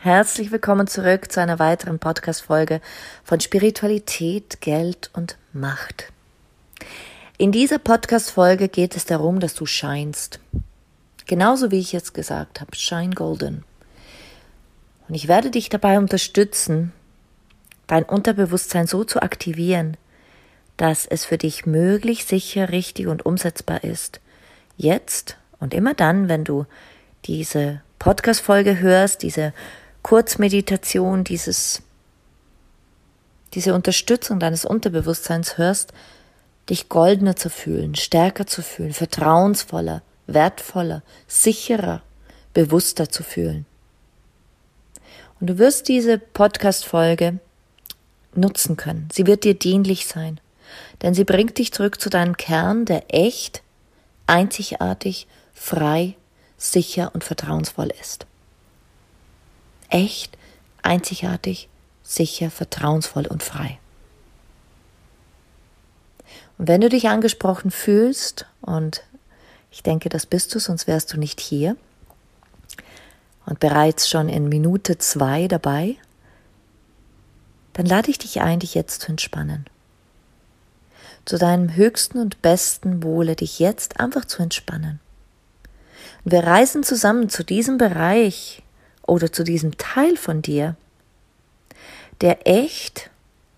Herzlich willkommen zurück zu einer weiteren Podcast-Folge von Spiritualität, Geld und Macht. In dieser Podcast-Folge geht es darum, dass du scheinst. Genauso wie ich jetzt gesagt habe, shine golden. Und ich werde dich dabei unterstützen, dein Unterbewusstsein so zu aktivieren, dass es für dich möglich, sicher, richtig und umsetzbar ist. Jetzt und immer dann, wenn du diese Podcast-Folge hörst, diese Kurzmeditation, dieses, diese Unterstützung deines Unterbewusstseins hörst, dich goldener zu fühlen, stärker zu fühlen, vertrauensvoller, wertvoller, sicherer, bewusster zu fühlen. Und du wirst diese Podcast-Folge nutzen können. Sie wird dir dienlich sein, denn sie bringt dich zurück zu deinem Kern, der echt, einzigartig, frei, sicher und vertrauensvoll ist echt, einzigartig, sicher, vertrauensvoll und frei. Und wenn du dich angesprochen fühlst, und ich denke, das bist du, sonst wärst du nicht hier, und bereits schon in Minute zwei dabei, dann lade ich dich ein, dich jetzt zu entspannen. Zu deinem höchsten und besten Wohle, dich jetzt einfach zu entspannen. Und wir reisen zusammen zu diesem Bereich oder zu diesem Teil von dir, der echt,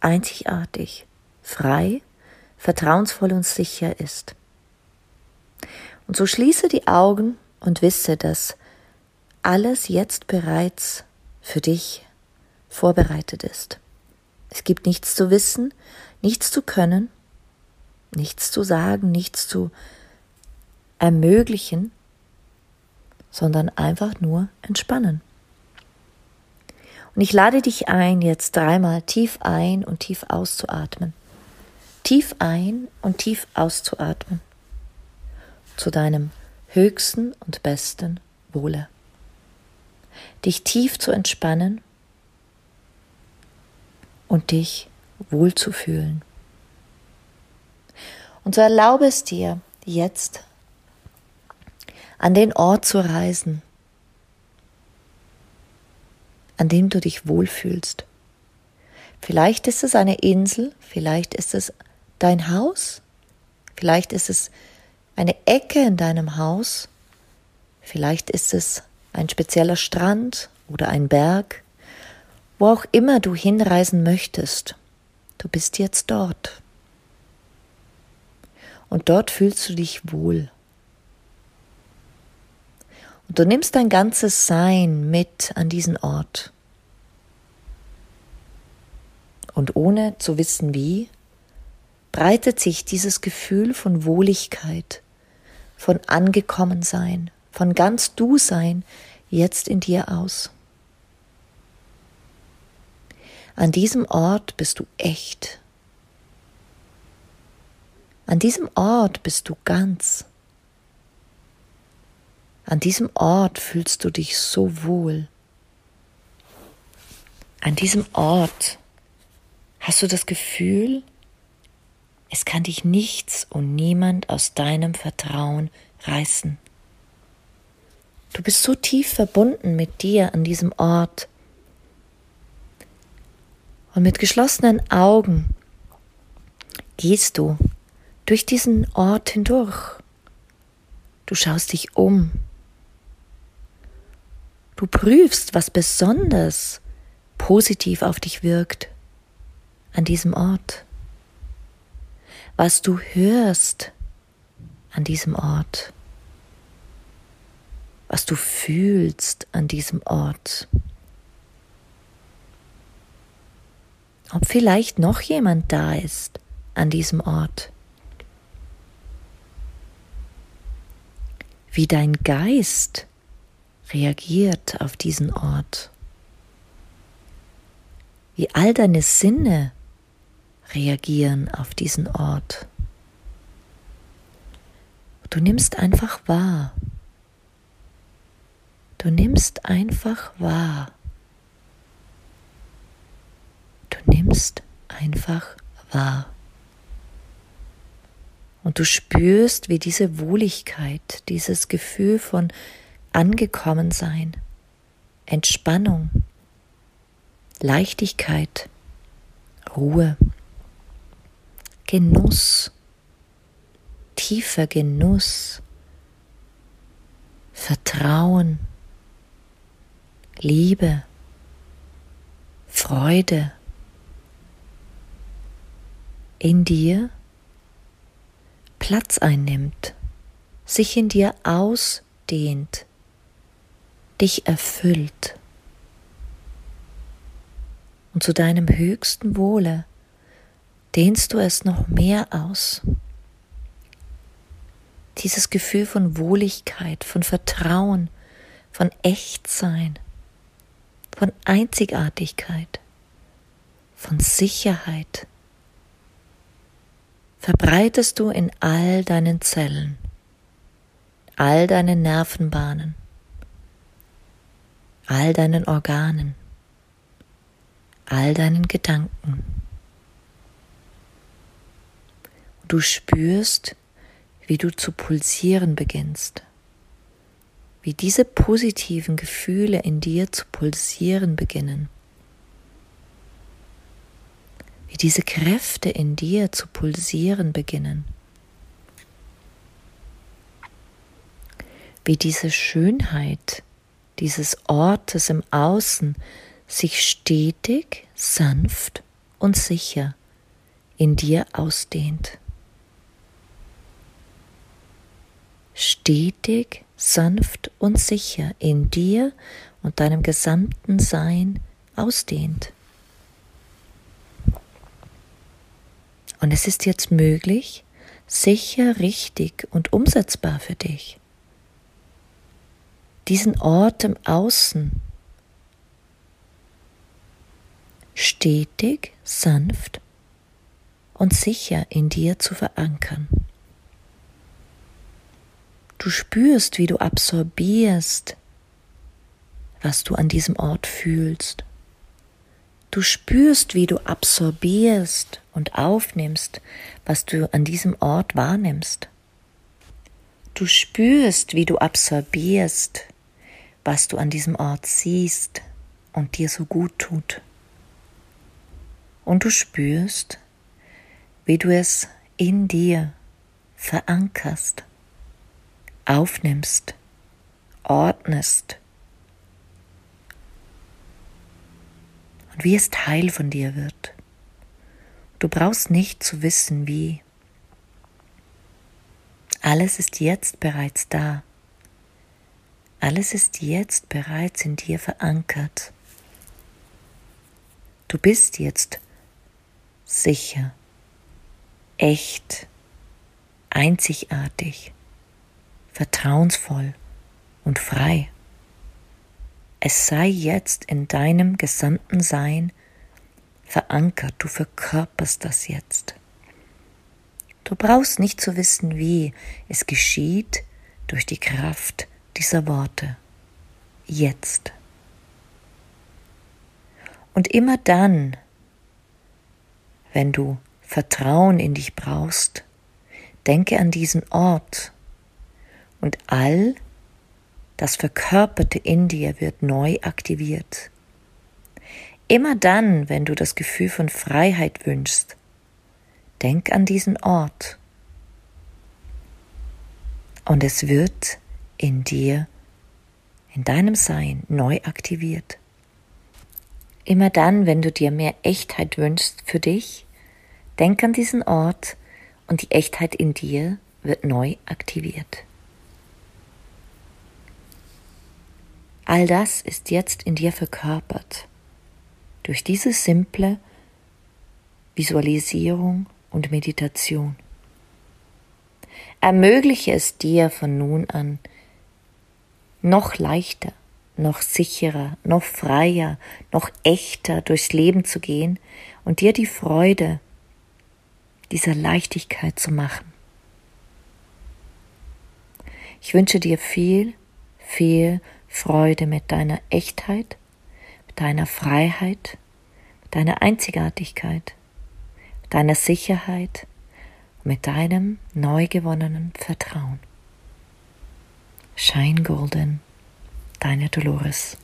einzigartig, frei, vertrauensvoll und sicher ist. Und so schließe die Augen und wisse, dass alles jetzt bereits für dich vorbereitet ist. Es gibt nichts zu wissen, nichts zu können, nichts zu sagen, nichts zu ermöglichen, sondern einfach nur entspannen. Und ich lade dich ein, jetzt dreimal tief ein und tief auszuatmen. Tief ein und tief auszuatmen. Zu deinem höchsten und besten Wohle. Dich tief zu entspannen und dich wohlzufühlen. Und so erlaube es dir, jetzt an den Ort zu reisen, an dem du dich wohlfühlst. Vielleicht ist es eine Insel, vielleicht ist es dein Haus, vielleicht ist es eine Ecke in deinem Haus, vielleicht ist es ein spezieller Strand oder ein Berg, wo auch immer du hinreisen möchtest. Du bist jetzt dort. Und dort fühlst du dich wohl. Und du nimmst dein ganzes Sein mit an diesen Ort. Und ohne zu wissen wie, breitet sich dieses Gefühl von Wohligkeit, von Angekommensein, von ganz Du sein jetzt in dir aus. An diesem Ort bist du echt. An diesem Ort bist du ganz. An diesem Ort fühlst du dich so wohl. An diesem Ort hast du das Gefühl, es kann dich nichts und niemand aus deinem Vertrauen reißen. Du bist so tief verbunden mit dir an diesem Ort. Und mit geschlossenen Augen gehst du durch diesen Ort hindurch. Du schaust dich um. Du prüfst, was besonders positiv auf dich wirkt an diesem Ort. Was du hörst an diesem Ort. Was du fühlst an diesem Ort. Ob vielleicht noch jemand da ist an diesem Ort. Wie dein Geist reagiert auf diesen Ort. Wie all deine Sinne reagieren auf diesen Ort. Du nimmst einfach wahr. Du nimmst einfach wahr. Du nimmst einfach wahr. Und du spürst, wie diese Wohligkeit, dieses Gefühl von Angekommensein, Entspannung, Leichtigkeit, Ruhe, Genuss, tiefer Genuss, Vertrauen, Liebe, Freude in dir Platz einnimmt, sich in dir ausdehnt, dich erfüllt und zu deinem höchsten Wohle dehnst du es noch mehr aus. Dieses Gefühl von Wohligkeit, von Vertrauen, von Echtsein, von Einzigartigkeit, von Sicherheit verbreitest du in all deinen Zellen, all deinen Nervenbahnen, all deinen Organen, all deinen Gedanken. Du spürst, wie du zu pulsieren beginnst, wie diese positiven Gefühle in dir zu pulsieren beginnen, wie diese Kräfte in dir zu pulsieren beginnen, wie diese Schönheit dieses Ortes im Außen sich stetig, sanft und sicher in dir ausdehnt. stetig, sanft und sicher in dir und deinem gesamten Sein ausdehnt. Und es ist jetzt möglich, sicher, richtig und umsetzbar für dich, diesen Ort im Außen stetig, sanft und sicher in dir zu verankern. Du spürst, wie du absorbierst, was du an diesem Ort fühlst. Du spürst, wie du absorbierst und aufnimmst, was du an diesem Ort wahrnimmst. Du spürst, wie du absorbierst, was du an diesem Ort siehst und dir so gut tut. Und du spürst, wie du es in dir verankerst aufnimmst, ordnest und wie es Teil von dir wird. Du brauchst nicht zu wissen, wie. Alles ist jetzt bereits da. Alles ist jetzt bereits in dir verankert. Du bist jetzt sicher, echt, einzigartig vertrauensvoll und frei. Es sei jetzt in deinem gesamten Sein verankert, du verkörperst das jetzt. Du brauchst nicht zu wissen, wie es geschieht durch die Kraft dieser Worte. Jetzt. Und immer dann, wenn du Vertrauen in dich brauchst, denke an diesen Ort, und all das Verkörperte in dir wird neu aktiviert. Immer dann, wenn du das Gefühl von Freiheit wünschst, denk an diesen Ort und es wird in dir in deinem Sein neu aktiviert. Immer dann, wenn du dir mehr Echtheit wünschst für dich, denk an diesen Ort und die Echtheit in dir wird neu aktiviert. All das ist jetzt in dir verkörpert durch diese simple Visualisierung und Meditation. Ermögliche es dir von nun an, noch leichter, noch sicherer, noch freier, noch echter durchs Leben zu gehen und dir die Freude dieser Leichtigkeit zu machen. Ich wünsche dir viel, viel Freude mit deiner Echtheit, mit deiner Freiheit, mit deiner Einzigartigkeit, mit deiner Sicherheit mit deinem neu gewonnenen Vertrauen. Shine Golden, deine Dolores.